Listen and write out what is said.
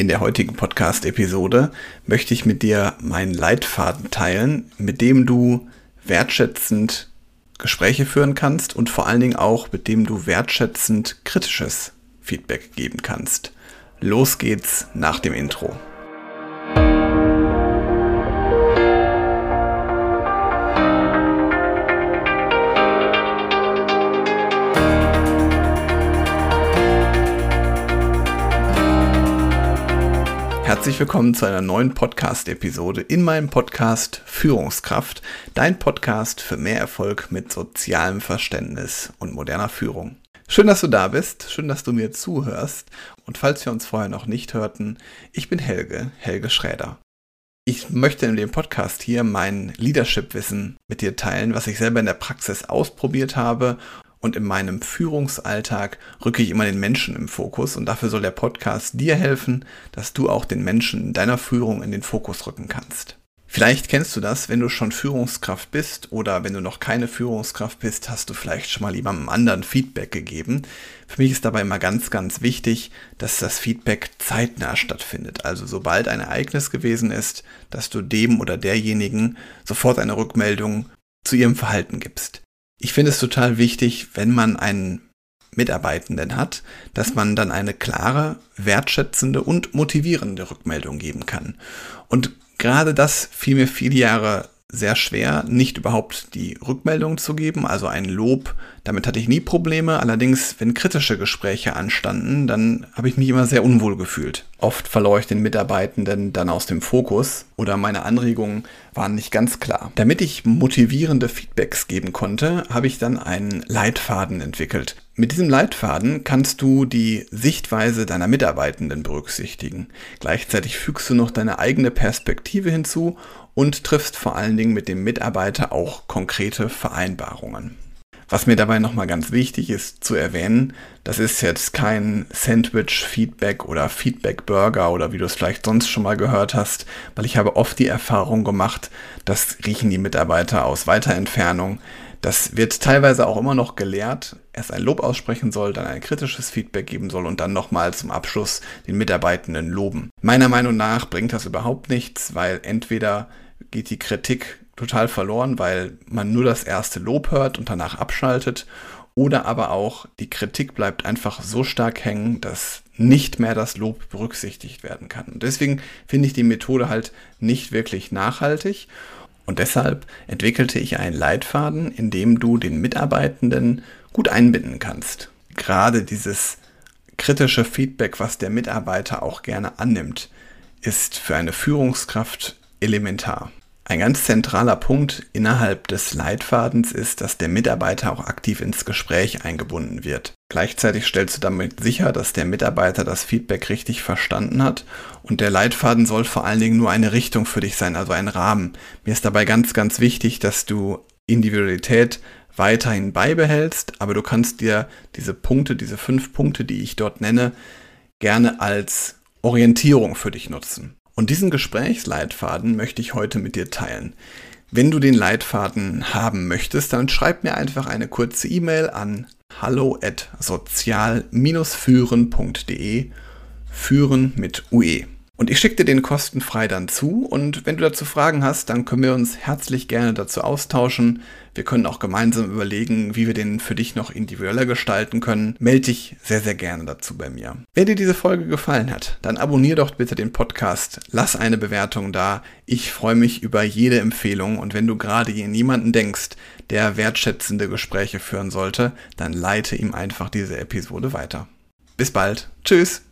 In der heutigen Podcast-Episode möchte ich mit dir meinen Leitfaden teilen, mit dem du wertschätzend Gespräche führen kannst und vor allen Dingen auch mit dem du wertschätzend kritisches Feedback geben kannst. Los geht's nach dem Intro. Herzlich willkommen zu einer neuen Podcast-Episode in meinem Podcast Führungskraft, dein Podcast für mehr Erfolg mit sozialem Verständnis und moderner Führung. Schön, dass du da bist, schön, dass du mir zuhörst und falls wir uns vorher noch nicht hörten, ich bin Helge, Helge Schräder. Ich möchte in dem Podcast hier mein Leadership-Wissen mit dir teilen, was ich selber in der Praxis ausprobiert habe und in meinem Führungsalltag rücke ich immer den Menschen im Fokus und dafür soll der Podcast dir helfen, dass du auch den Menschen in deiner Führung in den Fokus rücken kannst. Vielleicht kennst du das, wenn du schon Führungskraft bist oder wenn du noch keine Führungskraft bist, hast du vielleicht schon mal jemandem anderen Feedback gegeben. Für mich ist dabei immer ganz, ganz wichtig, dass das Feedback zeitnah stattfindet. Also sobald ein Ereignis gewesen ist, dass du dem oder derjenigen sofort eine Rückmeldung zu ihrem Verhalten gibst. Ich finde es total wichtig, wenn man einen Mitarbeitenden hat, dass man dann eine klare, wertschätzende und motivierende Rückmeldung geben kann. Und gerade das fiel mir viele Jahre sehr schwer, nicht überhaupt die Rückmeldung zu geben, also ein Lob. Damit hatte ich nie Probleme. Allerdings, wenn kritische Gespräche anstanden, dann habe ich mich immer sehr unwohl gefühlt. Oft verlor ich den Mitarbeitenden dann aus dem Fokus oder meine Anregungen waren nicht ganz klar. Damit ich motivierende Feedbacks geben konnte, habe ich dann einen Leitfaden entwickelt. Mit diesem Leitfaden kannst du die Sichtweise deiner Mitarbeitenden berücksichtigen. Gleichzeitig fügst du noch deine eigene Perspektive hinzu und triffst vor allen Dingen mit dem Mitarbeiter auch konkrete Vereinbarungen. Was mir dabei nochmal ganz wichtig ist zu erwähnen, das ist jetzt kein Sandwich-Feedback oder Feedback-Burger oder wie du es vielleicht sonst schon mal gehört hast, weil ich habe oft die Erfahrung gemacht, das riechen die Mitarbeiter aus weiter Entfernung. Das wird teilweise auch immer noch gelehrt, erst ein Lob aussprechen soll, dann ein kritisches Feedback geben soll und dann nochmal zum Abschluss den Mitarbeitenden loben. Meiner Meinung nach bringt das überhaupt nichts, weil entweder geht die Kritik total verloren, weil man nur das erste Lob hört und danach abschaltet. Oder aber auch die Kritik bleibt einfach so stark hängen, dass nicht mehr das Lob berücksichtigt werden kann. Und deswegen finde ich die Methode halt nicht wirklich nachhaltig. Und deshalb entwickelte ich einen Leitfaden, in dem du den Mitarbeitenden gut einbinden kannst. Gerade dieses kritische Feedback, was der Mitarbeiter auch gerne annimmt, ist für eine Führungskraft elementar. Ein ganz zentraler Punkt innerhalb des Leitfadens ist, dass der Mitarbeiter auch aktiv ins Gespräch eingebunden wird. Gleichzeitig stellst du damit sicher, dass der Mitarbeiter das Feedback richtig verstanden hat und der Leitfaden soll vor allen Dingen nur eine Richtung für dich sein, also ein Rahmen. Mir ist dabei ganz, ganz wichtig, dass du Individualität weiterhin beibehältst, aber du kannst dir diese Punkte, diese fünf Punkte, die ich dort nenne, gerne als Orientierung für dich nutzen. Und diesen Gesprächsleitfaden möchte ich heute mit dir teilen. Wenn du den Leitfaden haben möchtest, dann schreib mir einfach eine kurze E-Mail an hallo at sozial-führen.de führen mit UE. Und ich schicke dir den kostenfrei dann zu und wenn du dazu Fragen hast, dann können wir uns herzlich gerne dazu austauschen. Wir können auch gemeinsam überlegen, wie wir den für dich noch individueller gestalten können. Melde dich sehr, sehr gerne dazu bei mir. Wenn dir diese Folge gefallen hat, dann abonniere doch bitte den Podcast, lass eine Bewertung da. Ich freue mich über jede Empfehlung und wenn du gerade in jemanden denkst, der wertschätzende Gespräche führen sollte, dann leite ihm einfach diese Episode weiter. Bis bald. Tschüss.